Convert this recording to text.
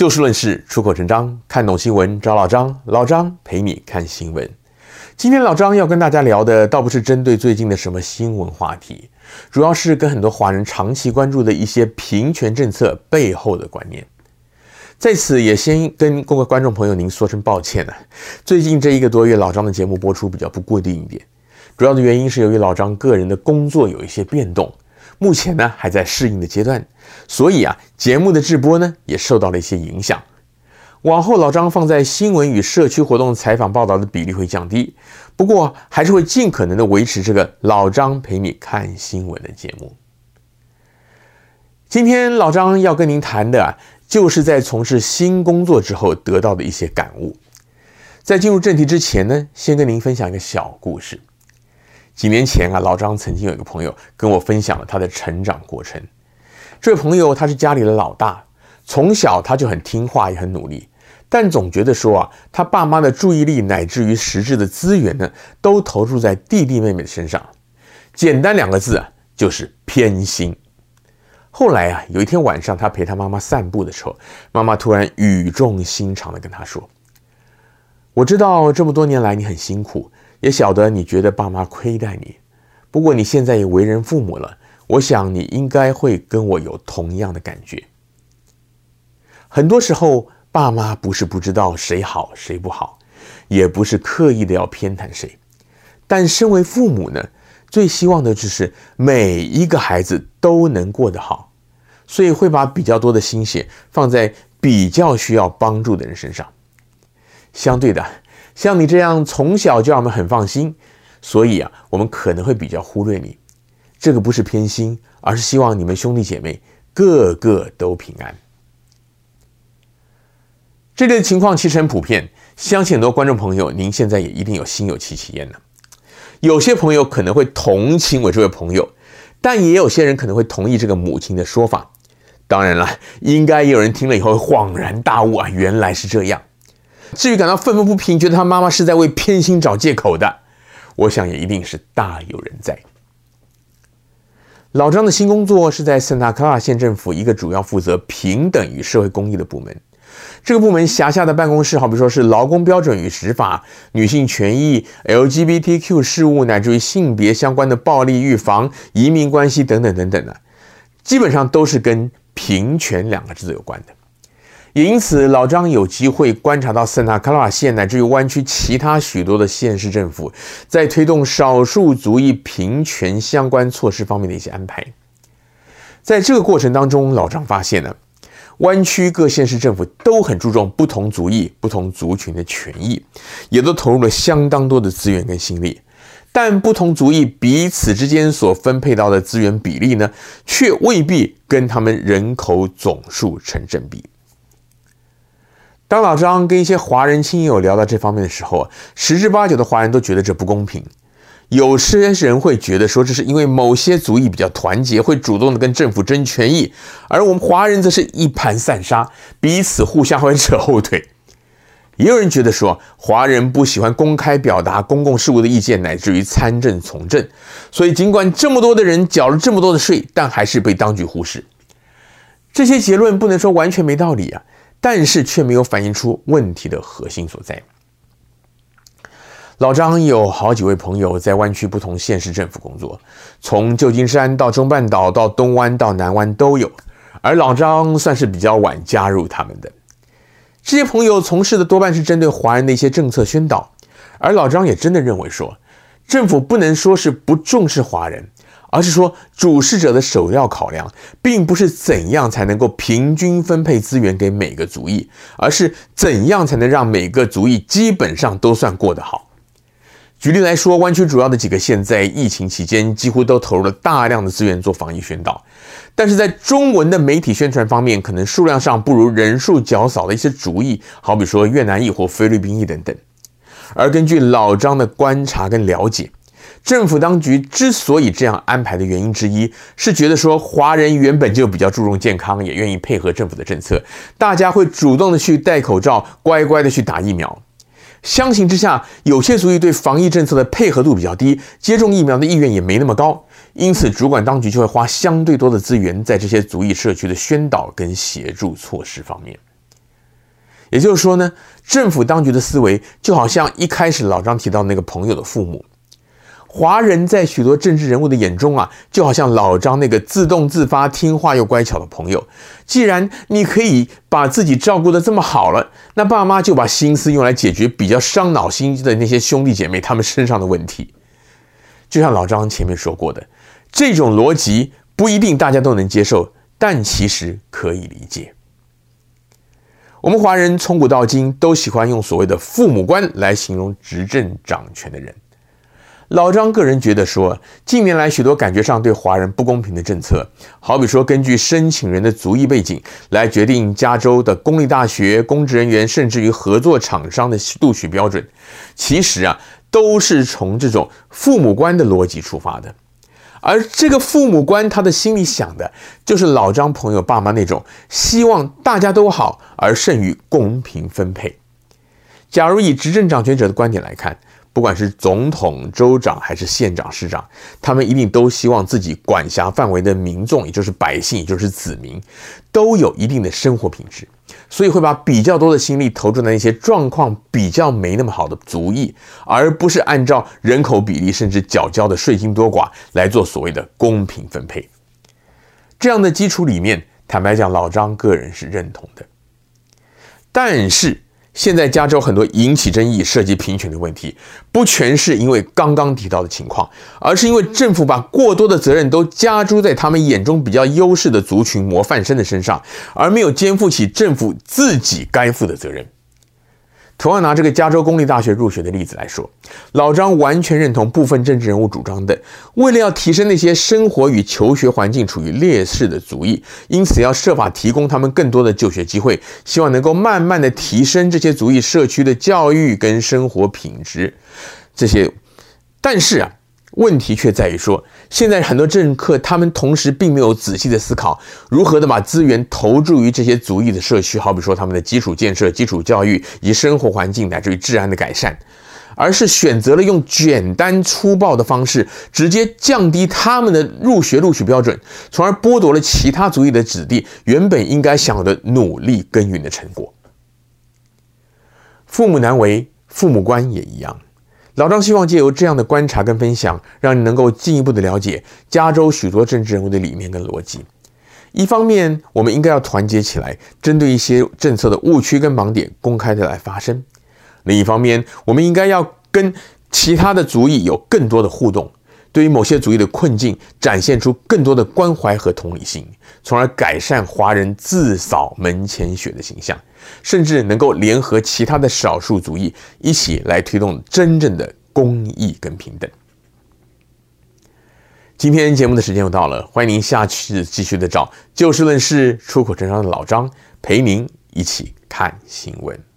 就事论事，出口成章，看懂新闻找老张，老张陪你看新闻。今天老张要跟大家聊的，倒不是针对最近的什么新闻话题，主要是跟很多华人长期关注的一些平权政策背后的观念。在此也先跟各位观众朋友您说声抱歉啊，最近这一个多月，老张的节目播出比较不固定一点，主要的原因是由于老张个人的工作有一些变动。目前呢还在适应的阶段，所以啊节目的制播呢也受到了一些影响。往后老张放在新闻与社区活动采访报道的比例会降低，不过还是会尽可能的维持这个老张陪你看新闻的节目。今天老张要跟您谈的啊，就是在从事新工作之后得到的一些感悟。在进入正题之前呢，先跟您分享一个小故事。几年前啊，老张曾经有一个朋友跟我分享了他的成长过程。这位朋友他是家里的老大，从小他就很听话，也很努力，但总觉得说啊，他爸妈的注意力乃至于实质的资源呢，都投入在弟弟妹妹的身上。简单两个字啊，就是偏心。后来啊，有一天晚上，他陪他妈妈散步的时候，妈妈突然语重心长地跟他说：“我知道这么多年来你很辛苦。”也晓得你觉得爸妈亏待你，不过你现在也为人父母了，我想你应该会跟我有同样的感觉。很多时候，爸妈不是不知道谁好谁不好，也不是刻意的要偏袒谁，但身为父母呢，最希望的就是每一个孩子都能过得好，所以会把比较多的心血放在比较需要帮助的人身上。相对的。像你这样从小就让我们很放心，所以啊，我们可能会比较忽略你。这个不是偏心，而是希望你们兄弟姐妹个个都平安。这类情况其实很普遍，相信很多观众朋友，您现在也一定有心有戚戚焉了。有些朋友可能会同情我这位朋友，但也有些人可能会同意这个母亲的说法。当然了，应该也有人听了以后恍然大悟啊，原来是这样。至于感到愤愤不平，觉得他妈妈是在为偏心找借口的，我想也一定是大有人在。老张的新工作是在圣塔克拉县政府一个主要负责平等与社会公益的部门。这个部门辖下的办公室，好比说是劳工标准与执法、女性权益、LGBTQ 事务，乃至于性别相关的暴力预防、移民关系等等等等的，基本上都是跟平权两个字有关的。因此，老张有机会观察到圣塔克拉瓦县乃至于湾区其他许多的县市政府在推动少数族裔平权相关措施方面的一些安排。在这个过程当中，老张发现呢，湾区各县市政府都很注重不同族裔、不同族群的权益，也都投入了相当多的资源跟心力。但不同族裔彼此之间所分配到的资源比例呢，却未必跟他们人口总数成正比。当老张跟一些华人亲友聊到这方面的时候，十之八九的华人都觉得这不公平。有些人会觉得说，这是因为某些族裔比较团结，会主动的跟政府争权益，而我们华人则是一盘散沙，彼此互相 会扯后腿。也有人觉得说，华人不喜欢公开表达公共事务的意见，乃至于参政从政，所以尽管这么多的人缴了这么多的税，但还是被当局忽视。这些结论不能说完全没道理啊。但是却没有反映出问题的核心所在。老张有好几位朋友在湾区不同县市政府工作，从旧金山到中半岛到东湾到南湾都有，而老张算是比较晚加入他们的。这些朋友从事的多半是针对华人的一些政策宣导，而老张也真的认为说，政府不能说是不重视华人。而是说，主事者的首要考量，并不是怎样才能够平均分配资源给每个族裔，而是怎样才能让每个族裔基本上都算过得好。举例来说，湾区主要的几个县在疫情期间几乎都投入了大量的资源做防疫宣导，但是在中文的媒体宣传方面，可能数量上不如人数较少的一些族裔，好比说越南裔或菲律宾裔等等。而根据老张的观察跟了解，政府当局之所以这样安排的原因之一，是觉得说华人原本就比较注重健康，也愿意配合政府的政策，大家会主动的去戴口罩，乖乖的去打疫苗。相形之下，有些族裔对防疫政策的配合度比较低，接种疫苗的意愿也没那么高，因此主管当局就会花相对多的资源在这些族裔社区的宣导跟协助措施方面。也就是说呢，政府当局的思维就好像一开始老张提到那个朋友的父母，华人在许多政治人物的眼中啊，就好像老张那个自动自发、听话又乖巧的朋友。既然你可以把自己照顾得这么好了，那爸妈就把心思用来解决比较伤脑筋的那些兄弟姐妹他们身上的问题。就像老张前面说过的，这种逻辑不一定大家都能接受，但其实可以理解。我们华人从古到今都喜欢用所谓的“父母官”来形容执政掌权的人。老张个人觉得说，近年来许多感觉上对华人不公平的政策，好比说根据申请人的族裔背景来决定加州的公立大学公职人员，甚至于合作厂商的录取标准，其实啊，都是从这种“父母官”的逻辑出发的。而这个父母官，他的心里想的就是老张朋友爸妈那种希望大家都好，而胜于公平分配。假如以执政掌权者的观点来看，不管是总统、州长还是县长、市长，他们一定都希望自己管辖范围的民众，也就是百姓，也就是子民，都有一定的生活品质。所以会把比较多的心力投注在那些状况比较没那么好的族裔，而不是按照人口比例甚至缴交的税金多寡来做所谓的公平分配。这样的基础里面，坦白讲，老张个人是认同的，但是。现在加州很多引起争议、涉及贫穷的问题，不全是因为刚刚提到的情况，而是因为政府把过多的责任都加诸在他们眼中比较优势的族群模范生的身上，而没有肩负起政府自己该负的责任。同样拿这个加州公立大学入学的例子来说，老张完全认同部分政治人物主张的，为了要提升那些生活与求学环境处于劣势的族裔，因此要设法提供他们更多的就学机会，希望能够慢慢的提升这些族裔社区的教育跟生活品质。这些，但是啊。问题却在于说，现在很多政客他们同时并没有仔细的思考如何的把资源投注于这些族裔的社区，好比说他们的基础建设、基础教育以及生活环境乃至于治安的改善，而是选择了用简单粗暴的方式，直接降低他们的入学录取标准，从而剥夺了其他族裔的子弟原本应该享有的努力耕耘的成果。父母难为，父母官也一样。老张希望借由这样的观察跟分享，让你能够进一步的了解加州许多政治人物的理念跟逻辑。一方面，我们应该要团结起来，针对一些政策的误区跟盲点公开的来发声；另一方面，我们应该要跟其他的族裔有更多的互动，对于某些族裔的困境，展现出更多的关怀和同理心，从而改善华人自扫门前雪的形象。甚至能够联合其他的少数族裔一起来推动真正的公益跟平等。今天节目的时间又到了，欢迎您下次继续的找就事论事、出口成章的老张陪您一起看新闻。